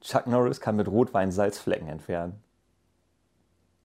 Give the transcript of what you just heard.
Chuck Norris kann mit Rotwein Salzflecken entfernen.